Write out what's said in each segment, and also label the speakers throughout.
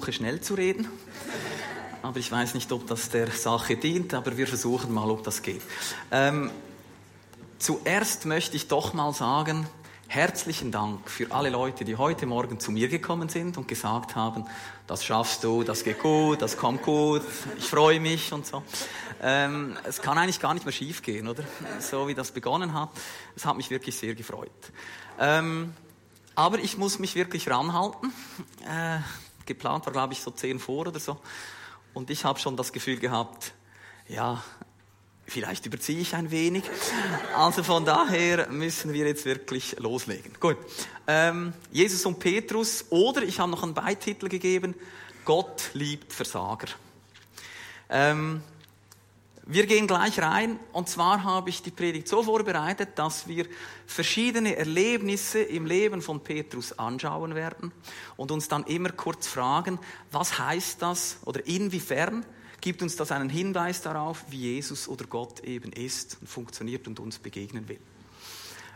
Speaker 1: versuche schnell zu reden, aber ich weiß nicht, ob das der Sache dient, aber wir versuchen mal, ob das geht. Ähm, zuerst möchte ich doch mal sagen, herzlichen Dank für alle Leute, die heute Morgen zu mir gekommen sind und gesagt haben, das schaffst du, das geht gut, das kommt gut, ich freue mich und so. Ähm, es kann eigentlich gar nicht mehr schief gehen, oder? So wie das begonnen hat. Es hat mich wirklich sehr gefreut. Ähm, aber ich muss mich wirklich ranhalten. Äh, geplant war, glaube ich, so zehn vor oder so. Und ich habe schon das Gefühl gehabt, ja, Vielleicht überziehe ich ein wenig. Also von daher müssen wir jetzt wirklich loslegen. Gut. Ähm, Jesus und Petrus oder ich habe noch einen Beititel gegeben, Gott liebt Versager. Ähm, wir gehen gleich rein und zwar habe ich die Predigt so vorbereitet, dass wir verschiedene Erlebnisse im Leben von Petrus anschauen werden und uns dann immer kurz fragen, was heißt das oder inwiefern gibt uns das einen Hinweis darauf, wie Jesus oder Gott eben ist und funktioniert und uns begegnen will.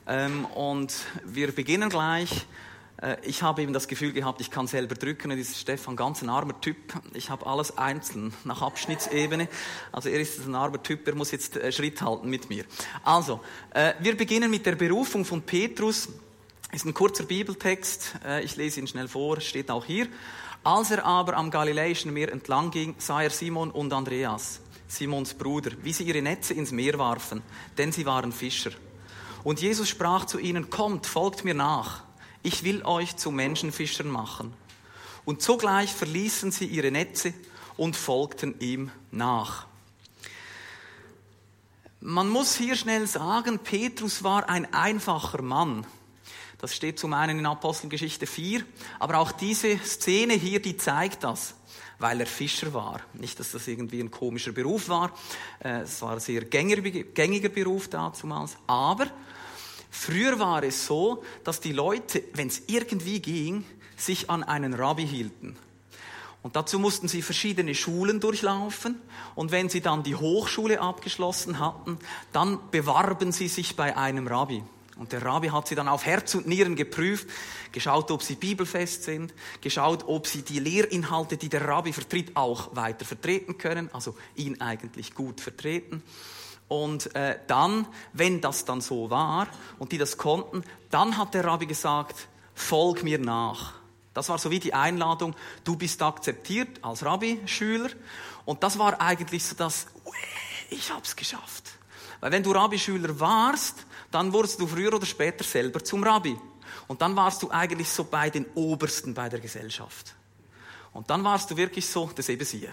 Speaker 1: Ähm, und wir beginnen gleich. Äh, ich habe eben das Gefühl gehabt, ich kann selber drücken. Und ist Stefan ganz ein armer Typ. Ich habe alles einzeln nach Abschnittsebene. Also er ist ein armer Typ, er muss jetzt äh, Schritt halten mit mir. Also, äh, wir beginnen mit der Berufung von Petrus. Ist ein kurzer Bibeltext. Ich lese ihn schnell vor, steht auch hier. Als er aber am Galiläischen Meer entlang ging, sah er Simon und Andreas, Simons Bruder, wie sie ihre Netze ins Meer warfen, denn sie waren Fischer. Und Jesus sprach zu ihnen, kommt, folgt mir nach, ich will euch zu Menschenfischern machen. Und sogleich verließen sie ihre Netze und folgten ihm nach. Man muss hier schnell sagen, Petrus war ein einfacher Mann. Das steht zum einen in Apostelgeschichte 4, aber auch diese Szene hier, die zeigt das, weil er Fischer war. Nicht, dass das irgendwie ein komischer Beruf war, äh, es war ein sehr gängiger Beruf damals, aber früher war es so, dass die Leute, wenn es irgendwie ging, sich an einen Rabbi hielten. Und dazu mussten sie verschiedene Schulen durchlaufen. Und wenn sie dann die Hochschule abgeschlossen hatten, dann bewarben sie sich bei einem Rabbi. Und der Rabbi hat sie dann auf Herz und Nieren geprüft, geschaut, ob sie bibelfest sind, geschaut, ob sie die Lehrinhalte, die der Rabbi vertritt, auch weiter vertreten können, also ihn eigentlich gut vertreten. Und äh, dann, wenn das dann so war und die das konnten, dann hat der Rabbi gesagt, folg mir nach. Das war so wie die Einladung, du bist akzeptiert als Rabbi-Schüler. Und das war eigentlich so das, ich hab's geschafft. Weil wenn du Rabbi-Schüler warst, dann wurdest du früher oder später selber zum Rabbi. Und dann warst du eigentlich so bei den Obersten bei der Gesellschaft. Und dann warst du wirklich so das eben sich.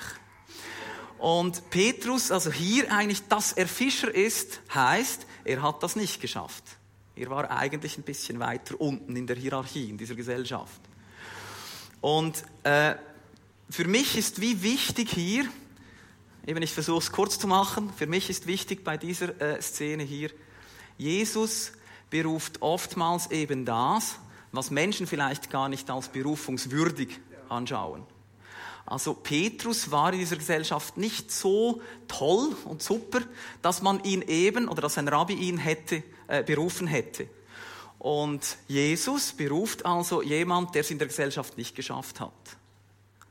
Speaker 1: Und Petrus, also hier eigentlich, dass er Fischer ist, heißt, er hat das nicht geschafft. Er war eigentlich ein bisschen weiter unten in der Hierarchie, in dieser Gesellschaft. Und äh, für mich ist wie wichtig hier, eben ich versuche es kurz zu machen, für mich ist wichtig bei dieser äh, Szene hier, Jesus beruft oftmals eben das, was Menschen vielleicht gar nicht als berufungswürdig anschauen. Also Petrus war in dieser Gesellschaft nicht so toll und super, dass man ihn eben oder dass ein Rabbi ihn hätte äh, berufen hätte. Und Jesus beruft also jemand, der es in der Gesellschaft nicht geschafft hat.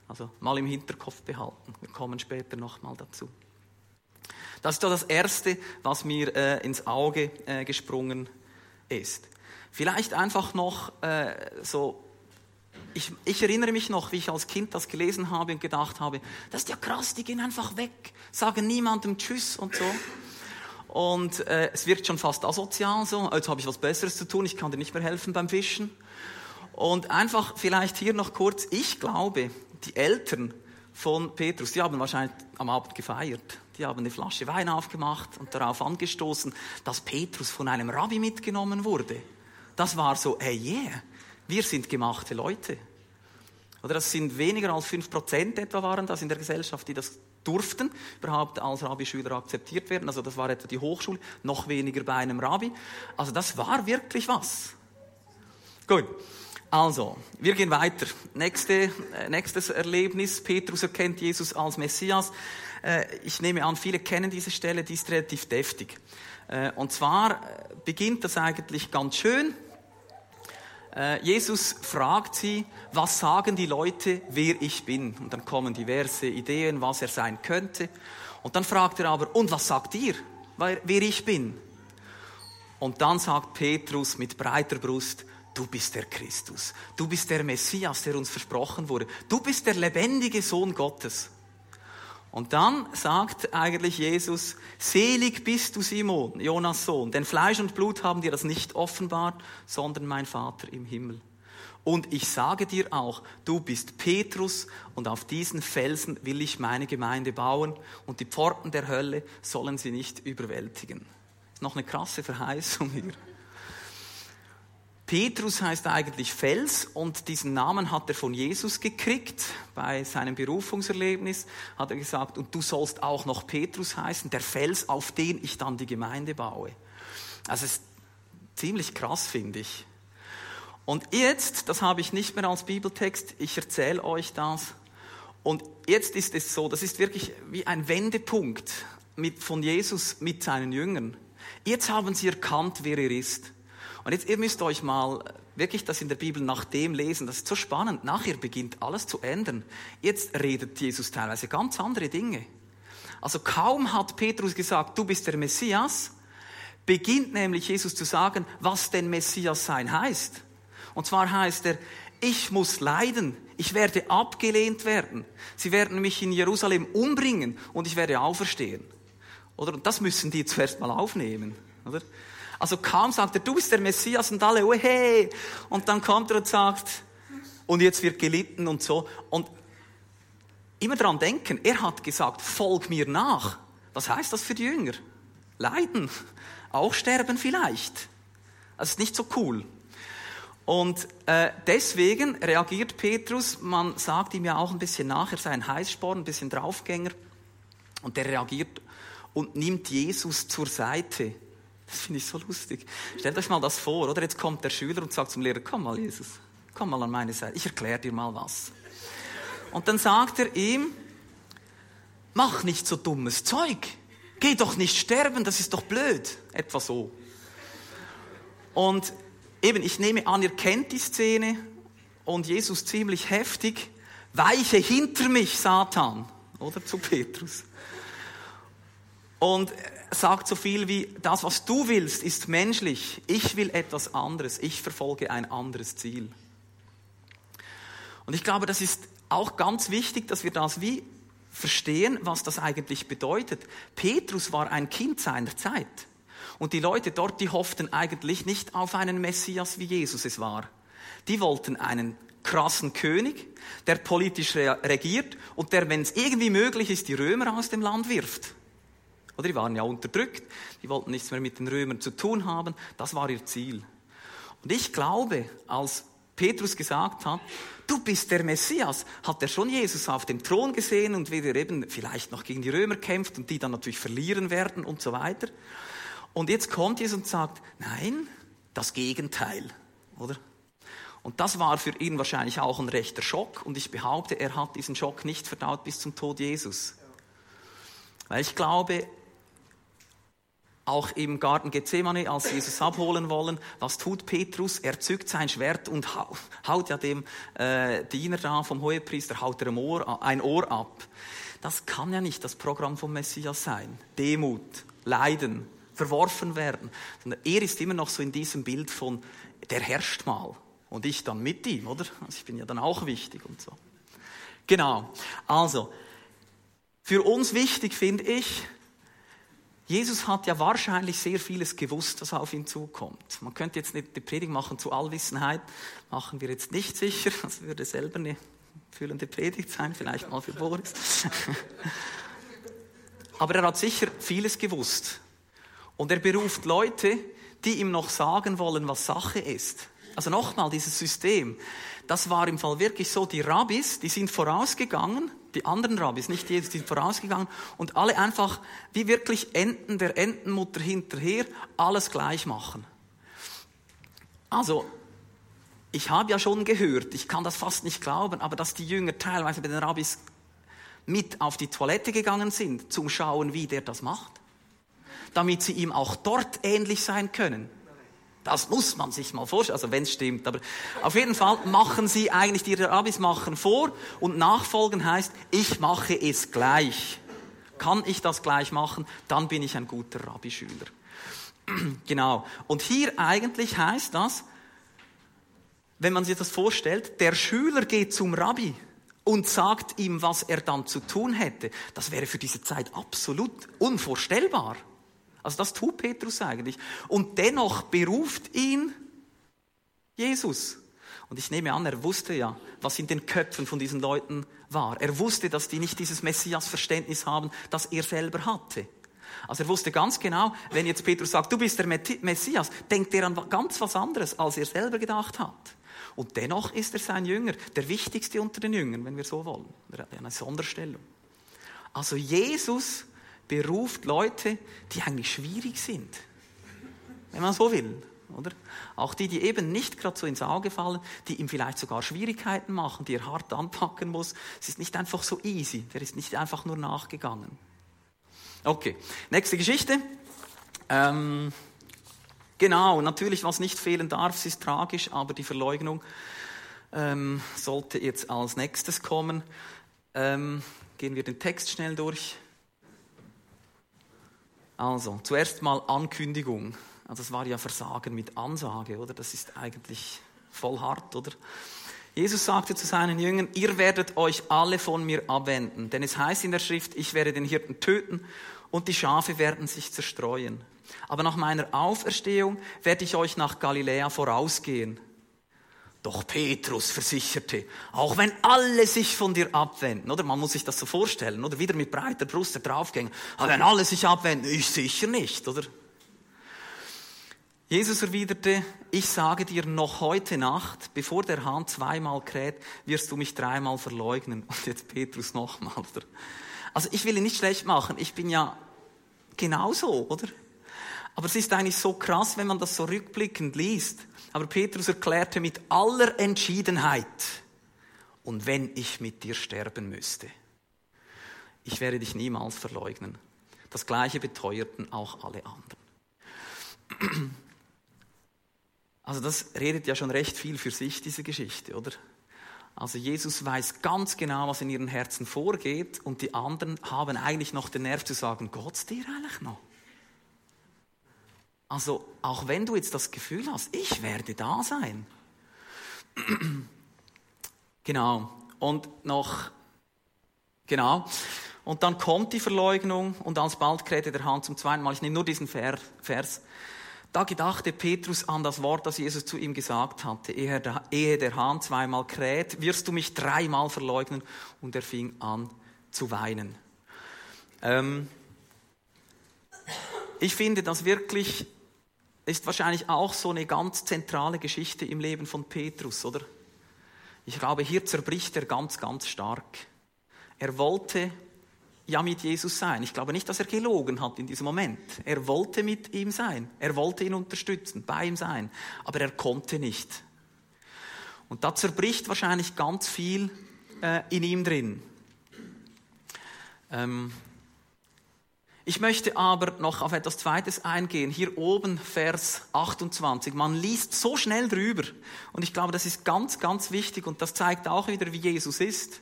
Speaker 1: Also mal im Hinterkopf behalten. Wir kommen später nochmal dazu. Das ist doch das Erste, was mir äh, ins Auge äh, gesprungen ist. Vielleicht einfach noch äh, so, ich, ich erinnere mich noch, wie ich als Kind das gelesen habe und gedacht habe, das ist ja krass, die gehen einfach weg, sagen niemandem Tschüss und so. Und äh, es wirkt schon fast asozial so, jetzt habe ich was Besseres zu tun, ich kann dir nicht mehr helfen beim Fischen. Und einfach vielleicht hier noch kurz, ich glaube, die Eltern von Petrus, die haben wahrscheinlich am Abend gefeiert. Die haben eine Flasche Wein aufgemacht und darauf angestoßen, dass Petrus von einem Rabbi mitgenommen wurde. Das war so, hey yeah, wir sind gemachte Leute. Oder das sind weniger als fünf Prozent etwa waren das in der Gesellschaft, die das durften, überhaupt als Rabbi-Schüler akzeptiert werden. Also das war etwa die Hochschule, noch weniger bei einem Rabbi. Also das war wirklich was. Gut. Also, wir gehen weiter. Nächste, äh, nächstes Erlebnis. Petrus erkennt Jesus als Messias. Äh, ich nehme an, viele kennen diese Stelle, die ist relativ deftig. Äh, und zwar beginnt das eigentlich ganz schön. Äh, Jesus fragt sie, was sagen die Leute, wer ich bin? Und dann kommen diverse Ideen, was er sein könnte. Und dann fragt er aber, und was sagt ihr, wer ich bin? Und dann sagt Petrus mit breiter Brust, du bist der Christus, du bist der Messias, der uns versprochen wurde, du bist der lebendige Sohn Gottes. Und dann sagt eigentlich Jesus, selig bist du Simon, Jonas Sohn, denn Fleisch und Blut haben dir das nicht offenbart, sondern mein Vater im Himmel. Und ich sage dir auch, du bist Petrus und auf diesen Felsen will ich meine Gemeinde bauen und die Pforten der Hölle sollen sie nicht überwältigen. Ist noch eine krasse Verheißung hier. Petrus heißt eigentlich Fels und diesen Namen hat er von Jesus gekriegt. Bei seinem Berufungserlebnis hat er gesagt, und du sollst auch noch Petrus heißen, der Fels, auf den ich dann die Gemeinde baue. Also es ist ziemlich krass, finde ich. Und jetzt, das habe ich nicht mehr als Bibeltext, ich erzähle euch das. Und jetzt ist es so, das ist wirklich wie ein Wendepunkt mit, von Jesus mit seinen Jüngern. Jetzt haben sie erkannt, wer er ist. Und jetzt, ihr müsst euch mal wirklich das in der Bibel nach dem lesen. Das ist so spannend. Nachher beginnt alles zu ändern. Jetzt redet Jesus teilweise ganz andere Dinge. Also kaum hat Petrus gesagt, du bist der Messias, beginnt nämlich Jesus zu sagen, was denn Messias sein heißt. Und zwar heißt er, ich muss leiden, ich werde abgelehnt werden. Sie werden mich in Jerusalem umbringen und ich werde auferstehen. Oder? Und das müssen die zuerst mal aufnehmen. Oder? Also kaum sagt er, du bist der Messias und alle, oh hey. Und dann kommt er und sagt, und jetzt wird gelitten und so. Und immer daran denken, er hat gesagt, folg mir nach. Was heißt das für die Jünger? Leiden, auch sterben vielleicht. Das ist nicht so cool. Und äh, deswegen reagiert Petrus, man sagt ihm ja auch ein bisschen nach, er sei ein Heißsporn, ein bisschen Draufgänger. Und der reagiert und nimmt Jesus zur Seite das finde ich so lustig. Stellt euch mal das vor, oder? Jetzt kommt der Schüler und sagt zum Lehrer, komm mal, Jesus, komm mal an meine Seite, ich erkläre dir mal was. Und dann sagt er ihm, mach nicht so dummes Zeug. Geh doch nicht sterben, das ist doch blöd. Etwa so. Und eben, ich nehme an, ihr kennt die Szene und Jesus ziemlich heftig, weiche hinter mich, Satan, oder zu Petrus. Und sagt so viel wie, das, was du willst, ist menschlich. Ich will etwas anderes. Ich verfolge ein anderes Ziel. Und ich glaube, das ist auch ganz wichtig, dass wir das wie verstehen, was das eigentlich bedeutet. Petrus war ein Kind seiner Zeit. Und die Leute dort, die hofften eigentlich nicht auf einen Messias, wie Jesus es war. Die wollten einen krassen König, der politisch regiert und der, wenn es irgendwie möglich ist, die Römer aus dem Land wirft. Oder die waren ja unterdrückt, die wollten nichts mehr mit den Römern zu tun haben. Das war ihr Ziel. Und ich glaube, als Petrus gesagt hat, du bist der Messias, hat er schon Jesus auf dem Thron gesehen und wie er eben vielleicht noch gegen die Römer kämpft und die dann natürlich verlieren werden und so weiter. Und jetzt kommt Jesus und sagt, nein, das Gegenteil, oder? Und das war für ihn wahrscheinlich auch ein rechter Schock und ich behaupte, er hat diesen Schock nicht verdaut bis zum Tod Jesus. Weil ich glaube, auch im Garten Gethsemane, als Jesus abholen wollen, was tut Petrus? Er zückt sein Schwert und haut ja dem äh, Diener da vom Hohepriester, haut er ein Ohr, ein Ohr ab. Das kann ja nicht das Programm vom Messias sein. Demut, Leiden, verworfen werden. Sondern er ist immer noch so in diesem Bild von, der herrscht mal. Und ich dann mit ihm, oder? Also ich bin ja dann auch wichtig und so. Genau. Also, für uns wichtig finde ich, Jesus hat ja wahrscheinlich sehr vieles gewusst, was auf ihn zukommt. Man könnte jetzt nicht die Predigt machen zu Allwissenheit, machen wir jetzt nicht sicher. Das würde selber eine fühlende Predigt sein, vielleicht mal für Boris. Aber er hat sicher vieles gewusst. Und er beruft Leute, die ihm noch sagen wollen, was Sache ist. Also nochmal, dieses System, das war im Fall wirklich so, die Rabbis, die sind vorausgegangen die anderen Rabbis, nicht Jesus, die sind vorausgegangen und alle einfach wie wirklich Enten der Entenmutter hinterher alles gleich machen. Also, ich habe ja schon gehört, ich kann das fast nicht glauben, aber dass die Jünger teilweise bei den Rabbis mit auf die Toilette gegangen sind, zum Schauen, wie der das macht, damit sie ihm auch dort ähnlich sein können. Das muss man sich mal vorstellen, also wenn es stimmt. Aber auf jeden Fall machen sie eigentlich, die Rabbis machen vor und nachfolgen heißt, ich mache es gleich. Kann ich das gleich machen, dann bin ich ein guter Rabbischüler. genau. Und hier eigentlich heißt das, wenn man sich das vorstellt, der Schüler geht zum Rabbi und sagt ihm, was er dann zu tun hätte. Das wäre für diese Zeit absolut unvorstellbar. Also das tut Petrus eigentlich. Und dennoch beruft ihn Jesus. Und ich nehme an, er wusste ja, was in den Köpfen von diesen Leuten war. Er wusste, dass die nicht dieses Messias-Verständnis haben, das er selber hatte. Also er wusste ganz genau, wenn jetzt Petrus sagt, du bist der Messias, denkt er an ganz was anderes, als er selber gedacht hat. Und dennoch ist er sein Jünger, der wichtigste unter den Jüngern, wenn wir so wollen. Er hat eine Sonderstellung. Also Jesus beruft Leute, die eigentlich schwierig sind, wenn man so will. Oder? Auch die, die eben nicht gerade so ins Auge fallen, die ihm vielleicht sogar Schwierigkeiten machen, die er hart anpacken muss. Es ist nicht einfach so easy, der ist nicht einfach nur nachgegangen. Okay, nächste Geschichte. Ähm, genau, natürlich, was nicht fehlen darf, es ist tragisch, aber die Verleugnung ähm, sollte jetzt als nächstes kommen. Ähm, gehen wir den Text schnell durch. Also, zuerst mal Ankündigung. Also, das war ja Versagen mit Ansage, oder? Das ist eigentlich voll hart, oder? Jesus sagte zu seinen Jüngern, ihr werdet euch alle von mir abwenden, denn es heißt in der Schrift, ich werde den Hirten töten und die Schafe werden sich zerstreuen. Aber nach meiner Auferstehung werde ich euch nach Galiläa vorausgehen. Doch Petrus versicherte, auch wenn alle sich von dir abwenden, oder man muss sich das so vorstellen, oder wieder mit breiter Brust da draufgehen, aber wenn alle sich abwenden, ich sicher nicht, oder? Jesus erwiderte, ich sage dir noch heute Nacht, bevor der Hahn zweimal kräht, wirst du mich dreimal verleugnen. Und jetzt Petrus nochmal, oder? Also ich will ihn nicht schlecht machen, ich bin ja genauso, oder? Aber es ist eigentlich so krass, wenn man das so rückblickend liest. Aber Petrus erklärte mit aller Entschiedenheit, und wenn ich mit dir sterben müsste, ich werde dich niemals verleugnen. Das gleiche beteuerten auch alle anderen. Also das redet ja schon recht viel für sich, diese Geschichte, oder? Also Jesus weiß ganz genau, was in ihren Herzen vorgeht und die anderen haben eigentlich noch den Nerv zu sagen, Gott's dir eigentlich noch? Also auch wenn du jetzt das Gefühl hast, ich werde da sein. genau. Und noch, genau. Und dann kommt die Verleugnung und alsbald krähte der Hahn zum zweiten Mal. Ich nehme nur diesen Vers. Da gedachte Petrus an das Wort, das Jesus zu ihm gesagt hatte. Ehe der Hahn zweimal kräht, wirst du mich dreimal verleugnen. Und er fing an zu weinen. Ähm ich finde das wirklich ist wahrscheinlich auch so eine ganz zentrale Geschichte im Leben von Petrus, oder? Ich glaube, hier zerbricht er ganz, ganz stark. Er wollte ja mit Jesus sein. Ich glaube nicht, dass er gelogen hat in diesem Moment. Er wollte mit ihm sein. Er wollte ihn unterstützen, bei ihm sein. Aber er konnte nicht. Und da zerbricht wahrscheinlich ganz viel äh, in ihm drin. Ähm, ich möchte aber noch auf etwas Zweites eingehen. Hier oben Vers 28. Man liest so schnell drüber. Und ich glaube, das ist ganz, ganz wichtig. Und das zeigt auch wieder, wie Jesus ist.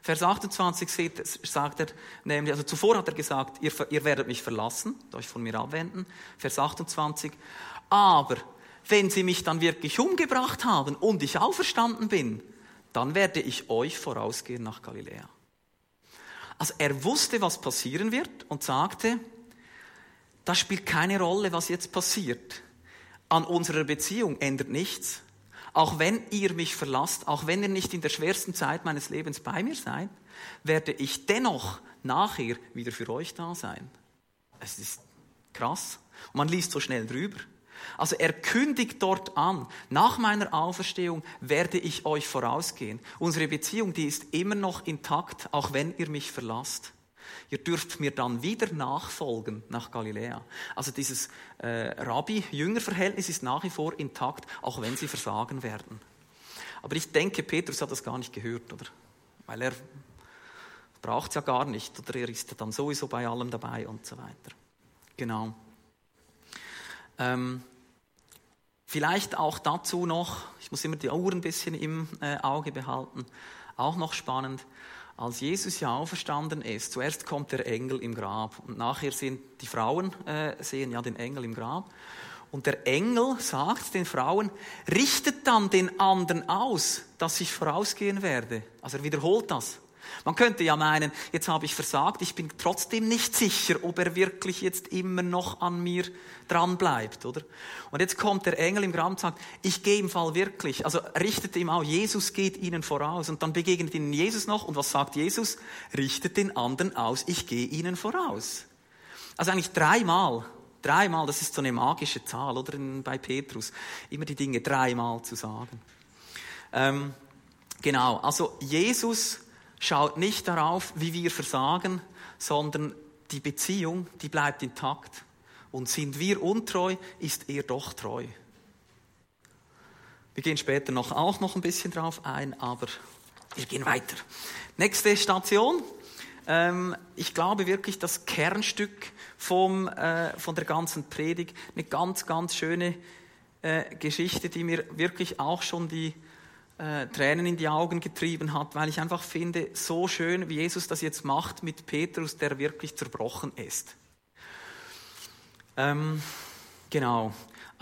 Speaker 1: Vers 28 sagt er nämlich, also zuvor hat er gesagt, ihr, ihr werdet mich verlassen, euch von mir abwenden. Vers 28. Aber wenn sie mich dann wirklich umgebracht haben und ich auferstanden bin, dann werde ich euch vorausgehen nach Galiläa. Also er wusste, was passieren wird und sagte, das spielt keine Rolle, was jetzt passiert. An unserer Beziehung ändert nichts. Auch wenn ihr mich verlasst, auch wenn ihr nicht in der schwersten Zeit meines Lebens bei mir seid, werde ich dennoch nachher wieder für euch da sein. Es ist krass. man liest so schnell drüber. Also er kündigt dort an, nach meiner Auferstehung werde ich euch vorausgehen. Unsere Beziehung, die ist immer noch intakt, auch wenn ihr mich verlasst. Ihr dürft mir dann wieder nachfolgen nach Galiläa. Also dieses äh, Rabbi-Jünger-Verhältnis ist nach wie vor intakt, auch wenn sie versagen werden. Aber ich denke, Petrus hat das gar nicht gehört, oder? Weil er braucht es ja gar nicht, oder er ist dann sowieso bei allem dabei und so weiter. Genau. Ähm, Vielleicht auch dazu noch, ich muss immer die Uhr ein bisschen im äh, Auge behalten, auch noch spannend, als Jesus ja auferstanden ist, zuerst kommt der Engel im Grab und nachher sind die Frauen, äh, sehen ja den Engel im Grab. Und der Engel sagt den Frauen, richtet dann den anderen aus, dass ich vorausgehen werde. Also er wiederholt das. Man könnte ja meinen, jetzt habe ich versagt, ich bin trotzdem nicht sicher, ob er wirklich jetzt immer noch an mir dran bleibt, oder? Und jetzt kommt der Engel im Grab und sagt, ich gehe im Fall wirklich, also richtet ihm auch, Jesus geht ihnen voraus und dann begegnet ihnen Jesus noch und was sagt Jesus? Richtet den anderen aus, ich gehe ihnen voraus. Also eigentlich dreimal, dreimal, das ist so eine magische Zahl, oder bei Petrus, immer die Dinge dreimal zu sagen. Ähm, genau, also Jesus schaut nicht darauf, wie wir versagen, sondern die Beziehung, die bleibt intakt. Und sind wir untreu, ist er doch treu. Wir gehen später noch, auch noch ein bisschen drauf ein, aber wir gehen weiter. Nächste Station. Ähm, ich glaube wirklich, das Kernstück vom, äh, von der ganzen Predigt, eine ganz, ganz schöne äh, Geschichte, die mir wirklich auch schon die äh, Tränen in die Augen getrieben hat, weil ich einfach finde, so schön, wie Jesus das jetzt macht mit Petrus, der wirklich zerbrochen ist. Ähm, genau.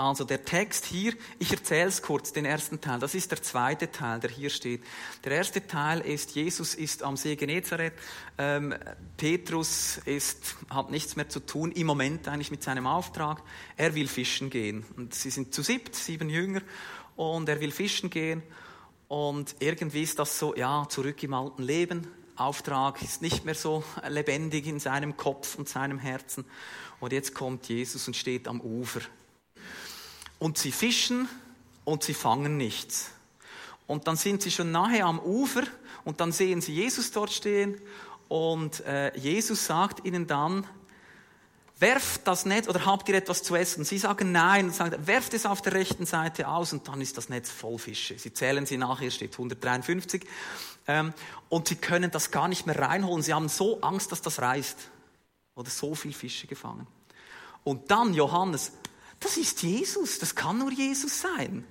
Speaker 1: Also der Text hier, ich erzähle es kurz, den ersten Teil. Das ist der zweite Teil, der hier steht. Der erste Teil ist, Jesus ist am See Genezareth. Ähm, Petrus ist, hat nichts mehr zu tun, im Moment eigentlich mit seinem Auftrag. Er will fischen gehen. Und sie sind zu siebt, sieben Jünger. Und er will fischen gehen. Und irgendwie ist das so, ja, zurück im alten Leben. Auftrag ist nicht mehr so lebendig in seinem Kopf und seinem Herzen. Und jetzt kommt Jesus und steht am Ufer. Und sie fischen und sie fangen nichts. Und dann sind sie schon nahe am Ufer und dann sehen sie Jesus dort stehen und äh, Jesus sagt ihnen dann, werft das Netz oder habt ihr etwas zu essen? Sie sagen nein und sagen, werft es auf der rechten Seite aus und dann ist das Netz voll Fische. Sie zählen sie nachher, steht 153. Ähm, und sie können das gar nicht mehr reinholen. Sie haben so Angst, dass das reißt. Oder so viel Fische gefangen. Und dann Johannes, das ist Jesus, das kann nur Jesus sein.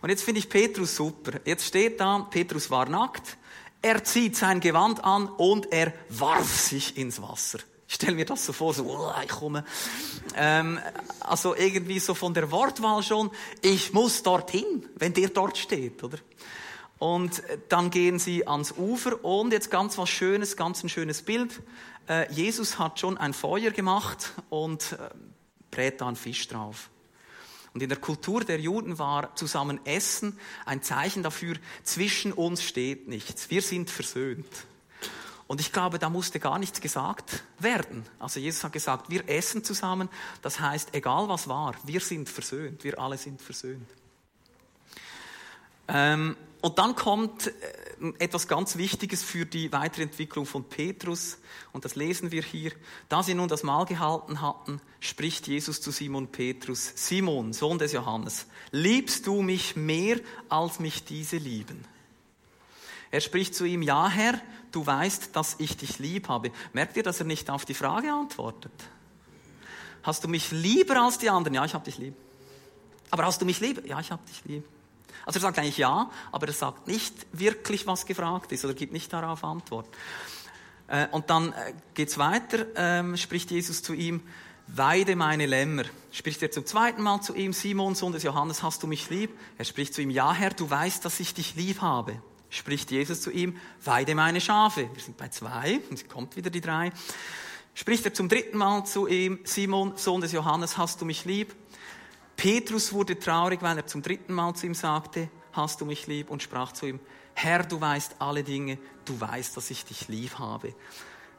Speaker 1: Und jetzt finde ich Petrus super. Jetzt steht da, Petrus war nackt, er zieht sein Gewand an und er warf sich ins Wasser. Ich stelle mir das so vor, so, oh, ich komme. Ähm, also irgendwie so von der Wortwahl schon, ich muss dorthin, wenn der dort steht, oder? Und dann gehen sie ans Ufer und jetzt ganz was Schönes, ganz ein schönes Bild. Äh, Jesus hat schon ein Feuer gemacht und äh, brät da einen Fisch drauf. Und in der Kultur der Juden war zusammen Essen ein Zeichen dafür, zwischen uns steht nichts. Wir sind versöhnt. Und ich glaube, da musste gar nichts gesagt werden. Also Jesus hat gesagt, wir essen zusammen. Das heißt, egal was war, wir sind versöhnt. Wir alle sind versöhnt. Ähm, und dann kommt äh, etwas ganz Wichtiges für die Weiterentwicklung von Petrus. Und das lesen wir hier. Da sie nun das Mahl gehalten hatten, spricht Jesus zu Simon Petrus, Simon, Sohn des Johannes, liebst du mich mehr, als mich diese lieben? Er spricht zu ihm, ja Herr, du weißt, dass ich dich lieb habe. Merkt ihr, dass er nicht auf die Frage antwortet? Hast du mich lieber als die anderen? Ja, ich habe dich lieb. Aber hast du mich lieb? Ja, ich habe dich lieb. Also er sagt eigentlich ja, aber er sagt nicht wirklich, was gefragt ist oder gibt nicht darauf Antwort. Äh, und dann äh, geht's weiter, ähm, spricht Jesus zu ihm, weide meine Lämmer. Spricht er zum zweiten Mal zu ihm, Simon, Sohn des Johannes, hast du mich lieb? Er spricht zu ihm, ja Herr, du weißt, dass ich dich lieb habe spricht Jesus zu ihm, weide meine Schafe. Wir sind bei zwei, es kommt wieder die drei. Spricht er zum dritten Mal zu ihm, Simon, Sohn des Johannes, hast du mich lieb? Petrus wurde traurig, weil er zum dritten Mal zu ihm sagte, hast du mich lieb? Und sprach zu ihm, Herr, du weißt alle Dinge, du weißt, dass ich dich lieb habe.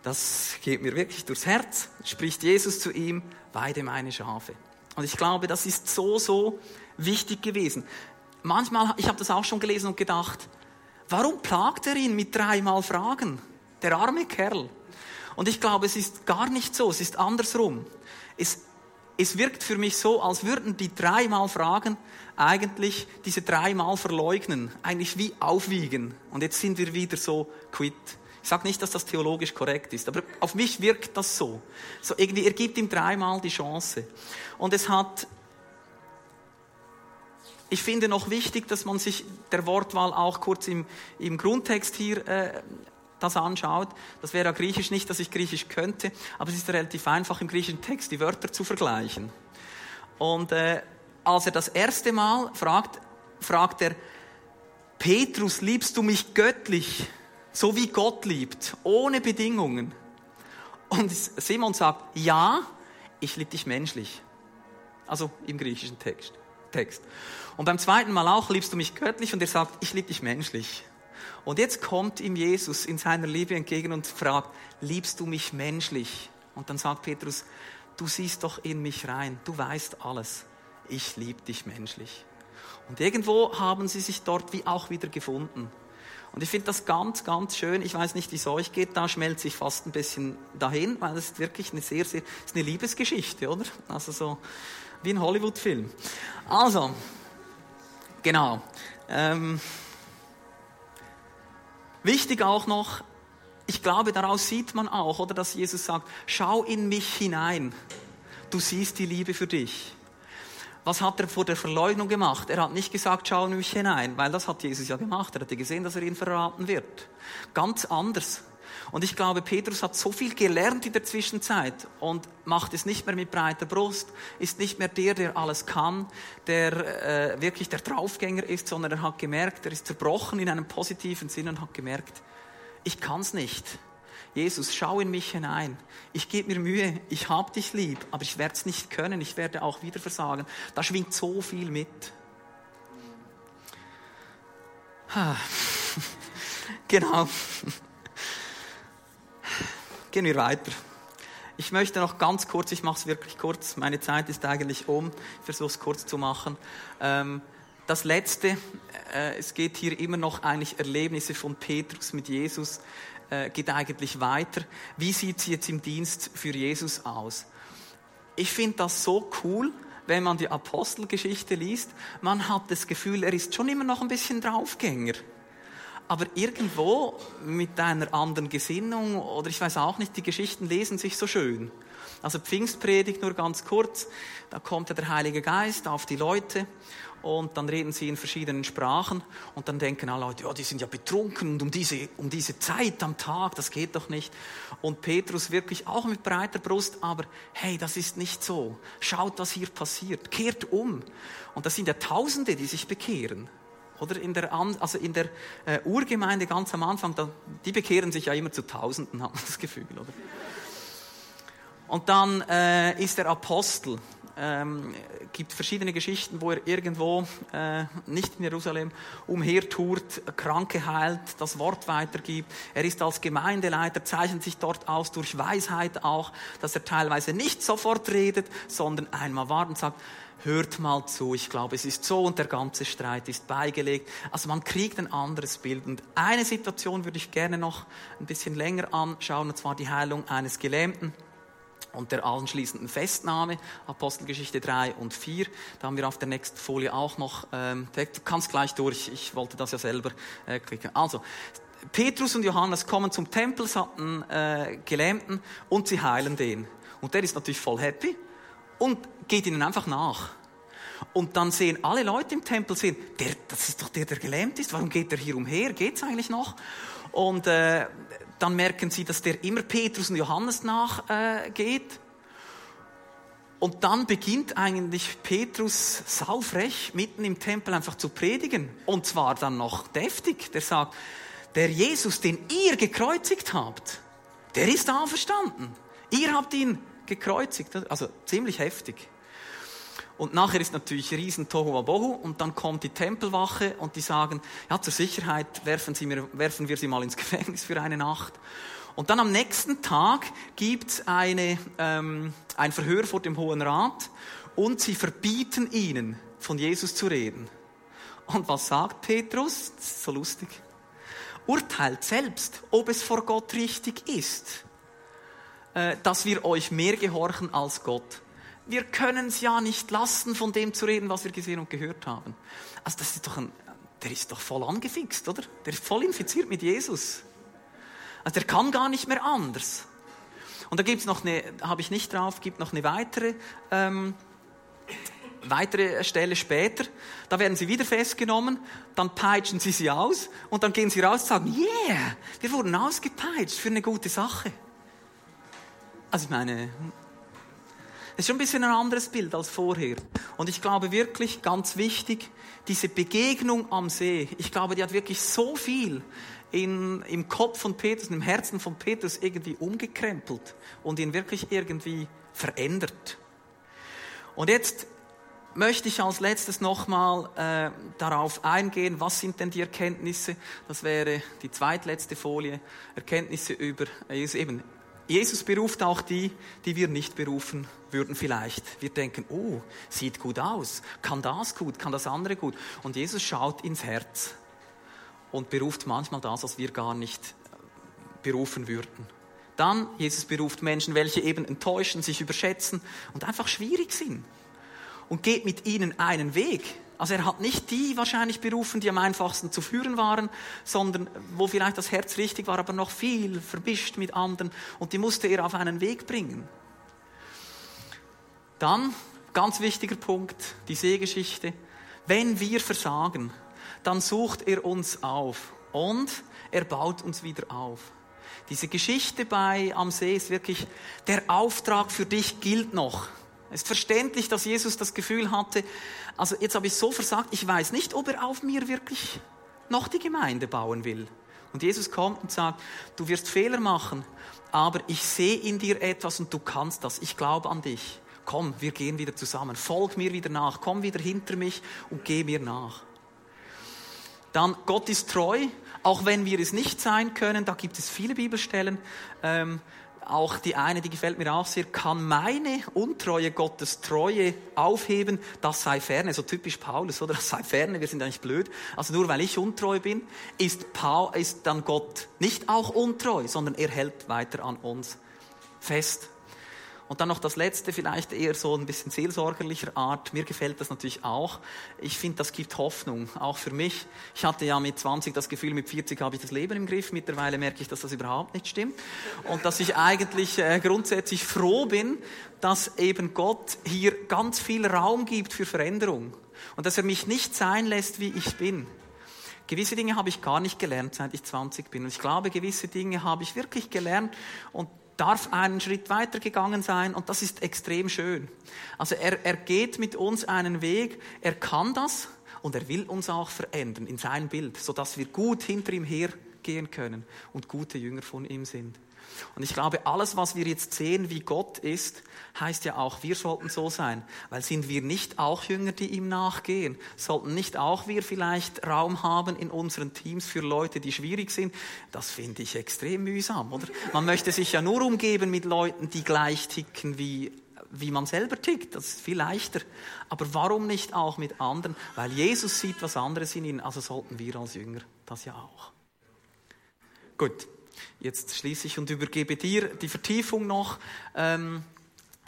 Speaker 1: Das geht mir wirklich durchs Herz. Spricht Jesus zu ihm, weide meine Schafe. Und ich glaube, das ist so, so wichtig gewesen. Manchmal, ich habe das auch schon gelesen und gedacht, Warum plagt er ihn mit dreimal Fragen? Der arme Kerl. Und ich glaube, es ist gar nicht so, es ist andersrum. Es, es wirkt für mich so, als würden die dreimal Fragen eigentlich diese dreimal verleugnen, eigentlich wie aufwiegen. Und jetzt sind wir wieder so quit. Ich sage nicht, dass das theologisch korrekt ist, aber auf mich wirkt das so. So irgendwie, er gibt ihm dreimal die Chance. Und es hat ich finde noch wichtig, dass man sich der Wortwahl auch kurz im, im Grundtext hier äh, das anschaut. Das wäre ja Griechisch nicht, dass ich Griechisch könnte, aber es ist relativ einfach im griechischen Text die Wörter zu vergleichen. Und äh, als er das erste Mal fragt, fragt er, Petrus, liebst du mich göttlich, so wie Gott liebt, ohne Bedingungen? Und Simon sagt, ja, ich liebe dich menschlich. Also im griechischen Text. Text. Und beim zweiten Mal auch, liebst du mich göttlich? Und er sagt, ich liebe dich menschlich. Und jetzt kommt ihm Jesus in seiner Liebe entgegen und fragt, liebst du mich menschlich? Und dann sagt Petrus, du siehst doch in mich rein, du weißt alles. Ich liebe dich menschlich. Und irgendwo haben sie sich dort wie auch wieder gefunden. Und ich finde das ganz, ganz schön. Ich weiß nicht, wie es euch geht. Da schmelzt sich fast ein bisschen dahin, weil es ist wirklich eine sehr, sehr, ist eine Liebesgeschichte, oder? Also so wie ein Hollywood-Film. Also, genau. Ähm, wichtig auch noch, ich glaube, daraus sieht man auch, oder dass Jesus sagt, schau in mich hinein. Du siehst die Liebe für dich. Was hat er vor der Verleugnung gemacht? Er hat nicht gesagt, schau in mich hinein, weil das hat Jesus ja gemacht. Er hatte gesehen, dass er ihn verraten wird. Ganz anders. Und ich glaube, Petrus hat so viel gelernt in der Zwischenzeit und macht es nicht mehr mit breiter Brust, ist nicht mehr der, der alles kann, der äh, wirklich der Draufgänger ist, sondern er hat gemerkt, er ist zerbrochen in einem positiven Sinn und hat gemerkt, ich kann's nicht. Jesus, schau in mich hinein. Ich gebe mir Mühe, ich hab dich lieb, aber ich werde es nicht können, ich werde auch wieder versagen. Da schwingt so viel mit. genau. Gehen wir weiter. Ich möchte noch ganz kurz, ich mache es wirklich kurz, meine Zeit ist eigentlich um, ich versuche es kurz zu machen. Ähm, das Letzte, äh, es geht hier immer noch eigentlich Erlebnisse von Petrus mit Jesus, äh, geht eigentlich weiter. Wie sieht es jetzt im Dienst für Jesus aus? Ich finde das so cool, wenn man die Apostelgeschichte liest. Man hat das Gefühl, er ist schon immer noch ein bisschen Draufgänger aber irgendwo mit einer anderen Gesinnung oder ich weiß auch nicht, die Geschichten lesen sich so schön. Also Pfingstpredigt nur ganz kurz, da kommt ja der Heilige Geist auf die Leute und dann reden sie in verschiedenen Sprachen und dann denken alle Leute, ja, die sind ja betrunken und um diese, um diese Zeit am Tag, das geht doch nicht. Und Petrus wirklich auch mit breiter Brust, aber hey, das ist nicht so. Schaut, was hier passiert. Kehrt um. Und das sind ja Tausende, die sich bekehren. Oder in der, also in der äh, Urgemeinde ganz am Anfang, da, die bekehren sich ja immer zu Tausenden, hat man das Gefühl, oder? Und dann äh, ist der Apostel, ähm, gibt verschiedene Geschichten, wo er irgendwo äh, nicht in Jerusalem umhertourt, Kranke heilt, das Wort weitergibt. Er ist als Gemeindeleiter, zeichnet sich dort aus durch Weisheit auch, dass er teilweise nicht sofort redet, sondern einmal wartet und sagt, hört mal zu, ich glaube, es ist so und der ganze Streit ist beigelegt. Also man kriegt ein anderes Bild. Und eine Situation würde ich gerne noch ein bisschen länger anschauen, und zwar die Heilung eines Gelähmten und der anschließenden Festnahme, Apostelgeschichte 3 und 4. Da haben wir auf der nächsten Folie auch noch, ähm, du kannst gleich durch, ich wollte das ja selber äh, klicken. Also, Petrus und Johannes kommen zum Tempel, hatten äh, Gelähmten und sie heilen den. Und der ist natürlich voll happy und geht ihnen einfach nach. Und dann sehen alle Leute im Tempel, sehen, der, das ist doch der, der gelähmt ist, warum geht der hier umher, geht's eigentlich noch? Und äh, dann merken sie, dass der immer Petrus und Johannes nachgeht. Äh, und dann beginnt eigentlich Petrus saufrech mitten im Tempel einfach zu predigen. Und zwar dann noch deftig. Der sagt, der Jesus, den ihr gekreuzigt habt, der ist auferstanden. Ihr habt ihn gekreuzigt. Also ziemlich heftig. Und nachher ist natürlich riesen Tohuwabohu und dann kommt die Tempelwache und die sagen, ja, zur Sicherheit werfen, sie mir, werfen wir sie mal ins Gefängnis für eine Nacht. Und dann am nächsten Tag gibt eine, ähm, ein Verhör vor dem Hohen Rat und sie verbieten ihnen, von Jesus zu reden. Und was sagt Petrus? Das ist so lustig. Urteilt selbst, ob es vor Gott richtig ist. Äh, dass wir euch mehr gehorchen als Gott. Wir können es ja nicht lassen, von dem zu reden, was wir gesehen und gehört haben. Also das ist doch ein, der ist doch voll angefixt, oder? Der ist voll infiziert mit Jesus. Also der kann gar nicht mehr anders. Und da gibt es noch eine, habe ich nicht drauf, gibt noch eine weitere ähm, weitere Stelle später, da werden sie wieder festgenommen, dann peitschen sie sie aus und dann gehen sie raus und sagen, yeah, wir wurden ausgepeitscht für eine gute Sache. Also ich meine, es ist schon ein bisschen ein anderes Bild als vorher. Und ich glaube wirklich, ganz wichtig, diese Begegnung am See, ich glaube, die hat wirklich so viel in, im Kopf von Petrus, im Herzen von Petrus irgendwie umgekrempelt und ihn wirklich irgendwie verändert. Und jetzt möchte ich als letztes nochmal äh, darauf eingehen, was sind denn die Erkenntnisse? Das wäre die zweitletzte Folie. Erkenntnisse über Jesus eben. Jesus beruft auch die, die wir nicht berufen würden vielleicht. Wir denken, oh, sieht gut aus, kann das gut, kann das andere gut. Und Jesus schaut ins Herz und beruft manchmal das, was wir gar nicht äh, berufen würden. Dann, Jesus beruft Menschen, welche eben enttäuschen, sich überschätzen und einfach schwierig sind. Und geht mit ihnen einen Weg. Also er hat nicht die wahrscheinlich berufen, die am einfachsten zu führen waren, sondern wo vielleicht das Herz richtig war, aber noch viel verbischt mit anderen. Und die musste er auf einen Weg bringen. Dann, ganz wichtiger Punkt, die Seegeschichte. Wenn wir versagen, dann sucht er uns auf und er baut uns wieder auf. Diese Geschichte bei am See ist wirklich, der Auftrag für dich gilt noch. Es ist verständlich, dass Jesus das Gefühl hatte, also jetzt habe ich so versagt, ich weiß nicht, ob er auf mir wirklich noch die Gemeinde bauen will. Und Jesus kommt und sagt, du wirst Fehler machen, aber ich sehe in dir etwas und du kannst das. Ich glaube an dich. Komm, wir gehen wieder zusammen. Folg mir wieder nach. Komm wieder hinter mich und geh mir nach. Dann, Gott ist treu, auch wenn wir es nicht sein können. Da gibt es viele Bibelstellen. Ähm, auch die eine, die gefällt mir auch sehr, kann meine Untreue Gottes Treue aufheben, das sei ferne, so typisch Paulus, oder? Das sei ferne, wir sind eigentlich blöd. Also nur weil ich untreu bin, ist, Paul, ist dann Gott nicht auch untreu, sondern er hält weiter an uns fest. Und dann noch das Letzte, vielleicht eher so ein bisschen seelsorgerlicher Art. Mir gefällt das natürlich auch. Ich finde, das gibt Hoffnung, auch für mich. Ich hatte ja mit 20 das Gefühl, mit 40 habe ich das Leben im Griff. Mittlerweile merke ich, dass das überhaupt nicht stimmt. Und dass ich eigentlich äh, grundsätzlich froh bin, dass eben Gott hier ganz viel Raum gibt für Veränderung. Und dass er mich nicht sein lässt, wie ich bin. Gewisse Dinge habe ich gar nicht gelernt, seit ich 20 bin. Und ich glaube, gewisse Dinge habe ich wirklich gelernt. Und darf einen Schritt weiter gegangen sein und das ist extrem schön. Also er, er geht mit uns einen Weg, er kann das und er will uns auch verändern in sein Bild, sodass wir gut hinter ihm hergehen können und gute Jünger von ihm sind. Und ich glaube, alles, was wir jetzt sehen, wie Gott ist, heißt ja auch, wir sollten so sein. Weil sind wir nicht auch Jünger, die ihm nachgehen? Sollten nicht auch wir vielleicht Raum haben in unseren Teams für Leute, die schwierig sind? Das finde ich extrem mühsam, oder? Man möchte sich ja nur umgeben mit Leuten, die gleich ticken wie wie man selber tickt, das ist viel leichter. Aber warum nicht auch mit anderen? Weil Jesus sieht was anderes in ihnen, also sollten wir als Jünger das ja auch. Gut, Jetzt schließe ich und übergebe dir die Vertiefung noch. Ähm,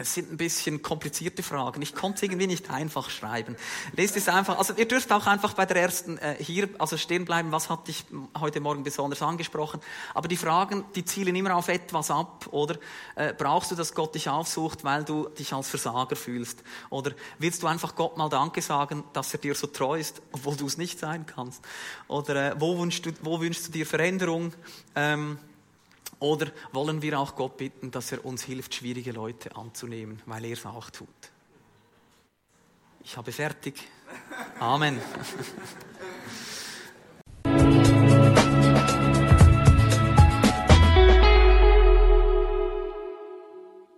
Speaker 1: es sind ein bisschen komplizierte Fragen. Ich konnte es irgendwie nicht einfach schreiben. Lest es einfach. Also ihr dürft auch einfach bei der ersten äh, hier also stehen bleiben. Was hat dich heute Morgen besonders angesprochen? Aber die Fragen, die zielen immer auf etwas ab. Oder äh, brauchst du, dass Gott dich aufsucht, weil du dich als Versager fühlst? Oder willst du einfach Gott mal Danke sagen, dass er dir so treu ist, obwohl du es nicht sein kannst? Oder äh, wo, wünschst du, wo wünschst du dir Veränderung? Ähm, oder wollen wir auch Gott bitten, dass er uns hilft, schwierige Leute anzunehmen, weil er es auch tut? Ich habe fertig. Amen.